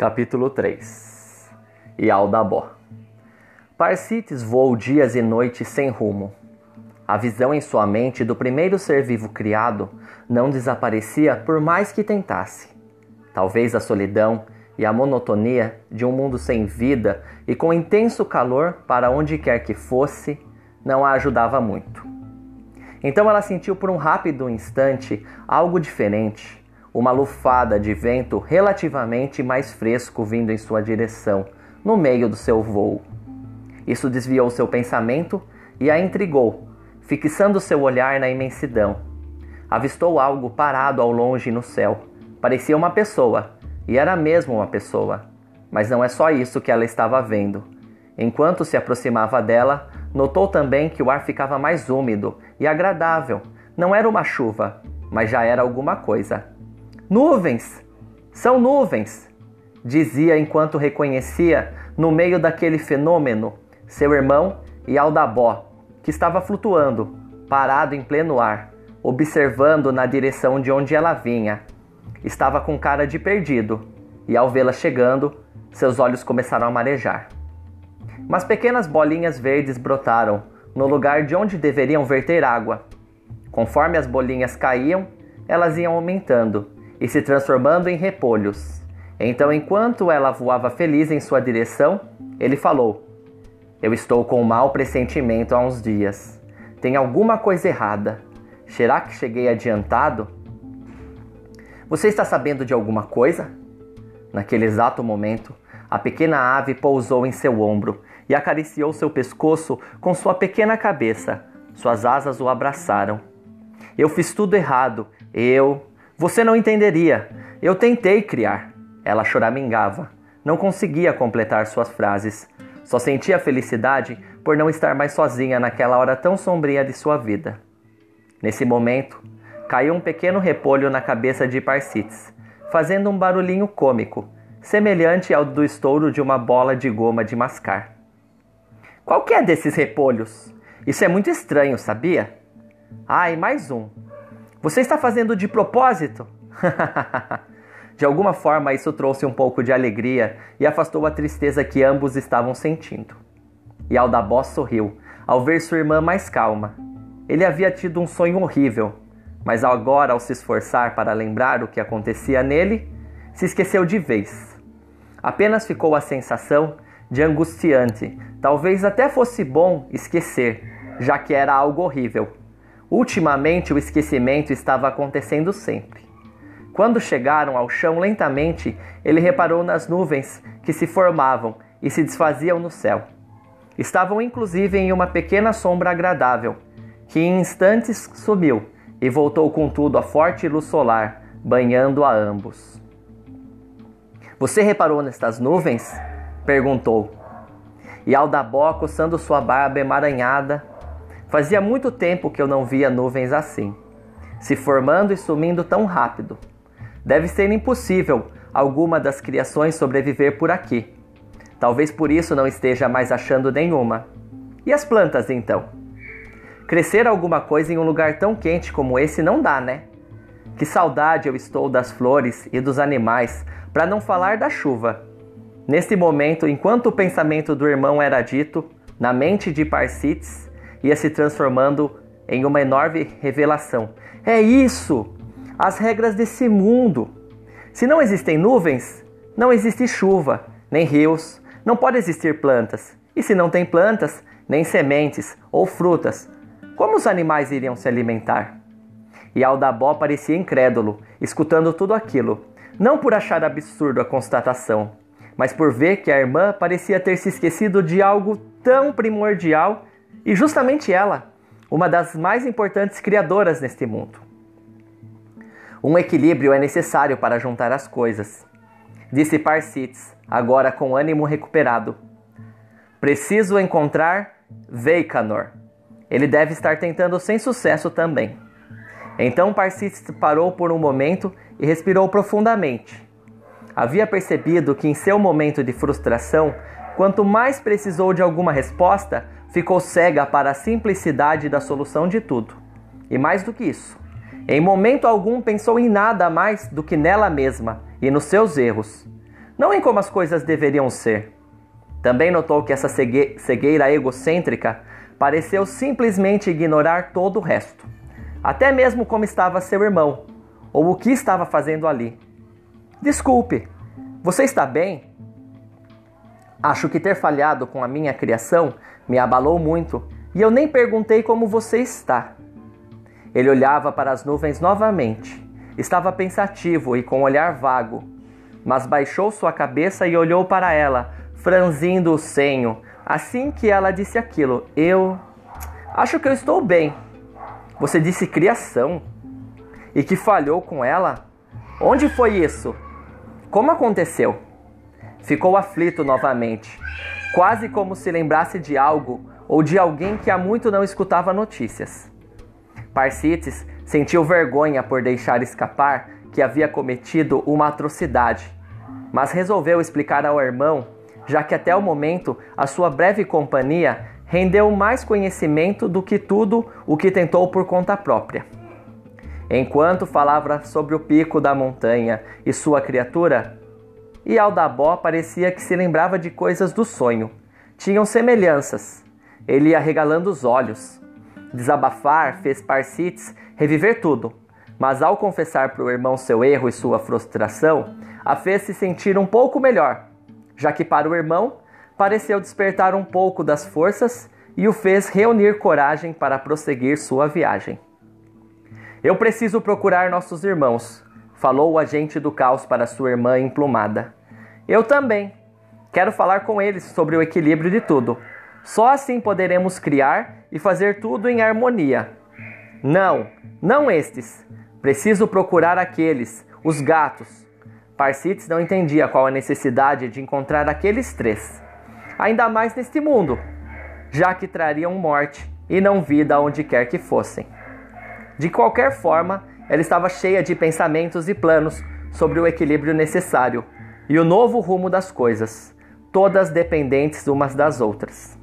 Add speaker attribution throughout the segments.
Speaker 1: Capítulo 3 Ialdabó Parsites voou dias e noites sem rumo. A visão em sua mente do primeiro ser vivo criado não desaparecia por mais que tentasse. Talvez a solidão e a monotonia de um mundo sem vida e com intenso calor para onde quer que fosse não a ajudava muito. Então ela sentiu por um rápido instante algo diferente uma lufada de vento relativamente mais fresco vindo em sua direção, no meio do seu voo. Isso desviou seu pensamento e a intrigou, fixando seu olhar na imensidão. Avistou algo parado ao longe no céu. Parecia uma pessoa, e era mesmo uma pessoa. Mas não é só isso que ela estava vendo. Enquanto se aproximava dela, notou também que o ar ficava mais úmido e agradável. Não era uma chuva, mas já era alguma coisa. Nuvens! São nuvens! Dizia enquanto reconhecia, no meio daquele fenômeno, seu irmão e Aldabó, que estava flutuando, parado em pleno ar, observando na direção de onde ela vinha. Estava com cara de perdido, e ao vê-la chegando, seus olhos começaram a marejar. Mas pequenas bolinhas verdes brotaram no lugar de onde deveriam verter água. Conforme as bolinhas caíam, elas iam aumentando e se transformando em repolhos. Então, enquanto ela voava feliz em sua direção, ele falou: Eu estou com um mau pressentimento há uns dias. Tem alguma coisa errada. Será que cheguei adiantado? Você está sabendo de alguma coisa? Naquele exato momento, a pequena ave pousou em seu ombro e acariciou seu pescoço com sua pequena cabeça. Suas asas o abraçaram. Eu fiz tudo errado. Eu, você não entenderia. Eu tentei criar. Ela choramingava. Não conseguia completar suas frases. Só sentia felicidade por não estar mais sozinha naquela hora tão sombria de sua vida. Nesse momento, caiu um pequeno repolho na cabeça de Parsites, fazendo um barulhinho cômico, semelhante ao do estouro de uma bola de goma de mascar. Qual que é desses repolhos? Isso é muito estranho, sabia? Ai, mais um. Você está fazendo de propósito? de alguma forma, isso trouxe um pouco de alegria e afastou a tristeza que ambos estavam sentindo. E Aldabó sorriu ao ver sua irmã mais calma. Ele havia tido um sonho horrível, mas agora, ao se esforçar para lembrar o que acontecia nele, se esqueceu de vez. Apenas ficou a sensação de angustiante, talvez até fosse bom esquecer, já que era algo horrível Ultimamente, o esquecimento estava acontecendo sempre. Quando chegaram ao chão lentamente, ele reparou nas nuvens que se formavam e se desfaziam no céu. Estavam inclusive em uma pequena sombra agradável, que em instantes sumiu e voltou com tudo a forte luz solar, banhando a ambos. Você reparou nestas nuvens? perguntou. E Aldabó, coçando sua barba emaranhada, Fazia muito tempo que eu não via nuvens assim, se formando e sumindo tão rápido. Deve ser impossível alguma das criações sobreviver por aqui. Talvez por isso não esteja mais achando nenhuma. E as plantas então? Crescer alguma coisa em um lugar tão quente como esse não dá, né? Que saudade eu estou das flores e dos animais, para não falar da chuva. Neste momento, enquanto o pensamento do irmão era dito, na mente de Parsites, ia se transformando em uma enorme revelação. É isso! As regras desse mundo. Se não existem nuvens, não existe chuva, nem rios, não pode existir plantas. E se não tem plantas, nem sementes ou frutas, como os animais iriam se alimentar? E Aldabó parecia incrédulo, escutando tudo aquilo, não por achar absurdo a constatação, mas por ver que a irmã parecia ter se esquecido de algo tão primordial e justamente ela, uma das mais importantes criadoras neste mundo. Um equilíbrio é necessário para juntar as coisas, disse Parsites, agora com ânimo recuperado. Preciso encontrar Veikanor. Ele deve estar tentando sem sucesso também. Então Parsites parou por um momento e respirou profundamente. Havia percebido que em seu momento de frustração, quanto mais precisou de alguma resposta, ficou cega para a simplicidade da solução de tudo. E mais do que isso, em momento algum pensou em nada mais do que nela mesma e nos seus erros. não em como as coisas deveriam ser. Também notou que essa cegueira egocêntrica pareceu simplesmente ignorar todo o resto, até mesmo como estava seu irmão, ou o que estava fazendo ali. Desculpe, você está bem? Acho que ter falhado com a minha criação me abalou muito e eu nem perguntei como você está. Ele olhava para as nuvens novamente. Estava pensativo e com um olhar vago, mas baixou sua cabeça e olhou para ela, franzindo o senho. Assim que ela disse aquilo, eu acho que eu estou bem. Você disse criação e que falhou com ela? Onde foi isso? Como aconteceu? Ficou aflito novamente, quase como se lembrasse de algo ou de alguém que há muito não escutava notícias. Parcites sentiu vergonha por deixar escapar que havia cometido uma atrocidade, mas resolveu explicar ao irmão, já que até o momento a sua breve companhia rendeu mais conhecimento do que tudo o que tentou por conta própria. Enquanto falava sobre o pico da montanha e sua criatura, e Aldabó parecia que se lembrava de coisas do sonho. Tinham semelhanças. Ele ia regalando os olhos. Desabafar fez Parsites reviver tudo, mas ao confessar para o irmão seu erro e sua frustração, a fez se sentir um pouco melhor, já que para o irmão pareceu despertar um pouco das forças e o fez reunir coragem para prosseguir sua viagem. Eu preciso procurar nossos irmãos, falou o agente do caos para sua irmã emplumada. Eu também. Quero falar com eles sobre o equilíbrio de tudo. Só assim poderemos criar e fazer tudo em harmonia. Não, não estes. Preciso procurar aqueles, os gatos. Parsites não entendia qual a necessidade de encontrar aqueles três. Ainda mais neste mundo, já que trariam morte e não vida onde quer que fossem. De qualquer forma, ela estava cheia de pensamentos e planos sobre o equilíbrio necessário e o novo rumo das coisas, todas dependentes umas das outras.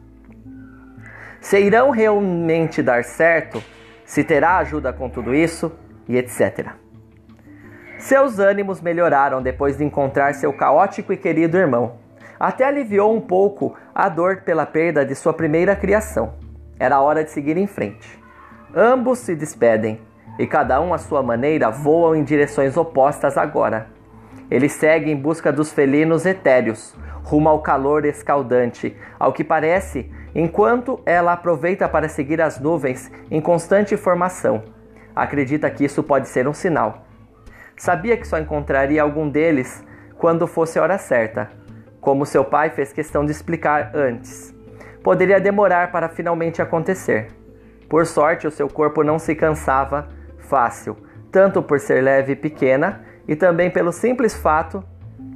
Speaker 1: Se irão realmente dar certo, se terá ajuda com tudo isso e etc. Seus ânimos melhoraram depois de encontrar seu caótico e querido irmão. Até aliviou um pouco a dor pela perda de sua primeira criação. Era hora de seguir em frente. Ambos se despedem e cada um à sua maneira voam em direções opostas agora. Ele segue em busca dos felinos etéreos, rumo ao calor escaldante, ao que parece, enquanto ela aproveita para seguir as nuvens em constante formação. Acredita que isso pode ser um sinal. Sabia que só encontraria algum deles quando fosse a hora certa, como seu pai fez questão de explicar antes. Poderia demorar para finalmente acontecer. Por sorte, o seu corpo não se cansava fácil, tanto por ser leve e pequena e também pelo simples fato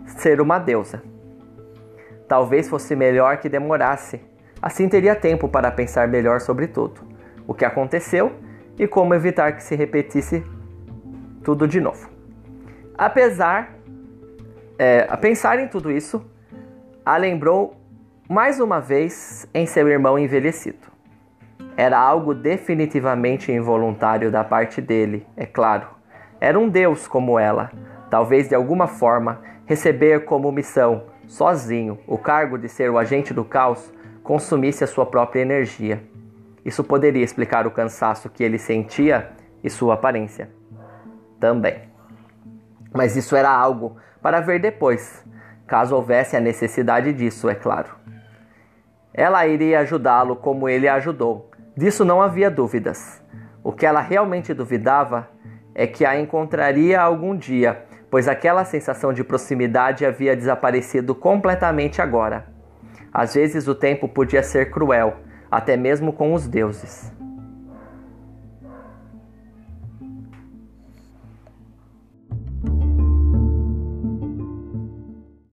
Speaker 1: de ser uma deusa. Talvez fosse melhor que demorasse, assim teria tempo para pensar melhor sobre tudo, o que aconteceu e como evitar que se repetisse tudo de novo. Apesar, é, a pensar em tudo isso, a lembrou mais uma vez em seu irmão envelhecido. Era algo definitivamente involuntário da parte dele, é claro. Era um deus como ela, talvez de alguma forma receber como missão, sozinho, o cargo de ser o agente do caos consumisse a sua própria energia. Isso poderia explicar o cansaço que ele sentia e sua aparência. Também. Mas isso era algo para ver depois, caso houvesse a necessidade disso, é claro. Ela iria ajudá-lo como ele a ajudou, Disso não havia dúvidas. O que ela realmente duvidava é que a encontraria algum dia, pois aquela sensação de proximidade havia desaparecido completamente agora. Às vezes o tempo podia ser cruel, até mesmo com os deuses.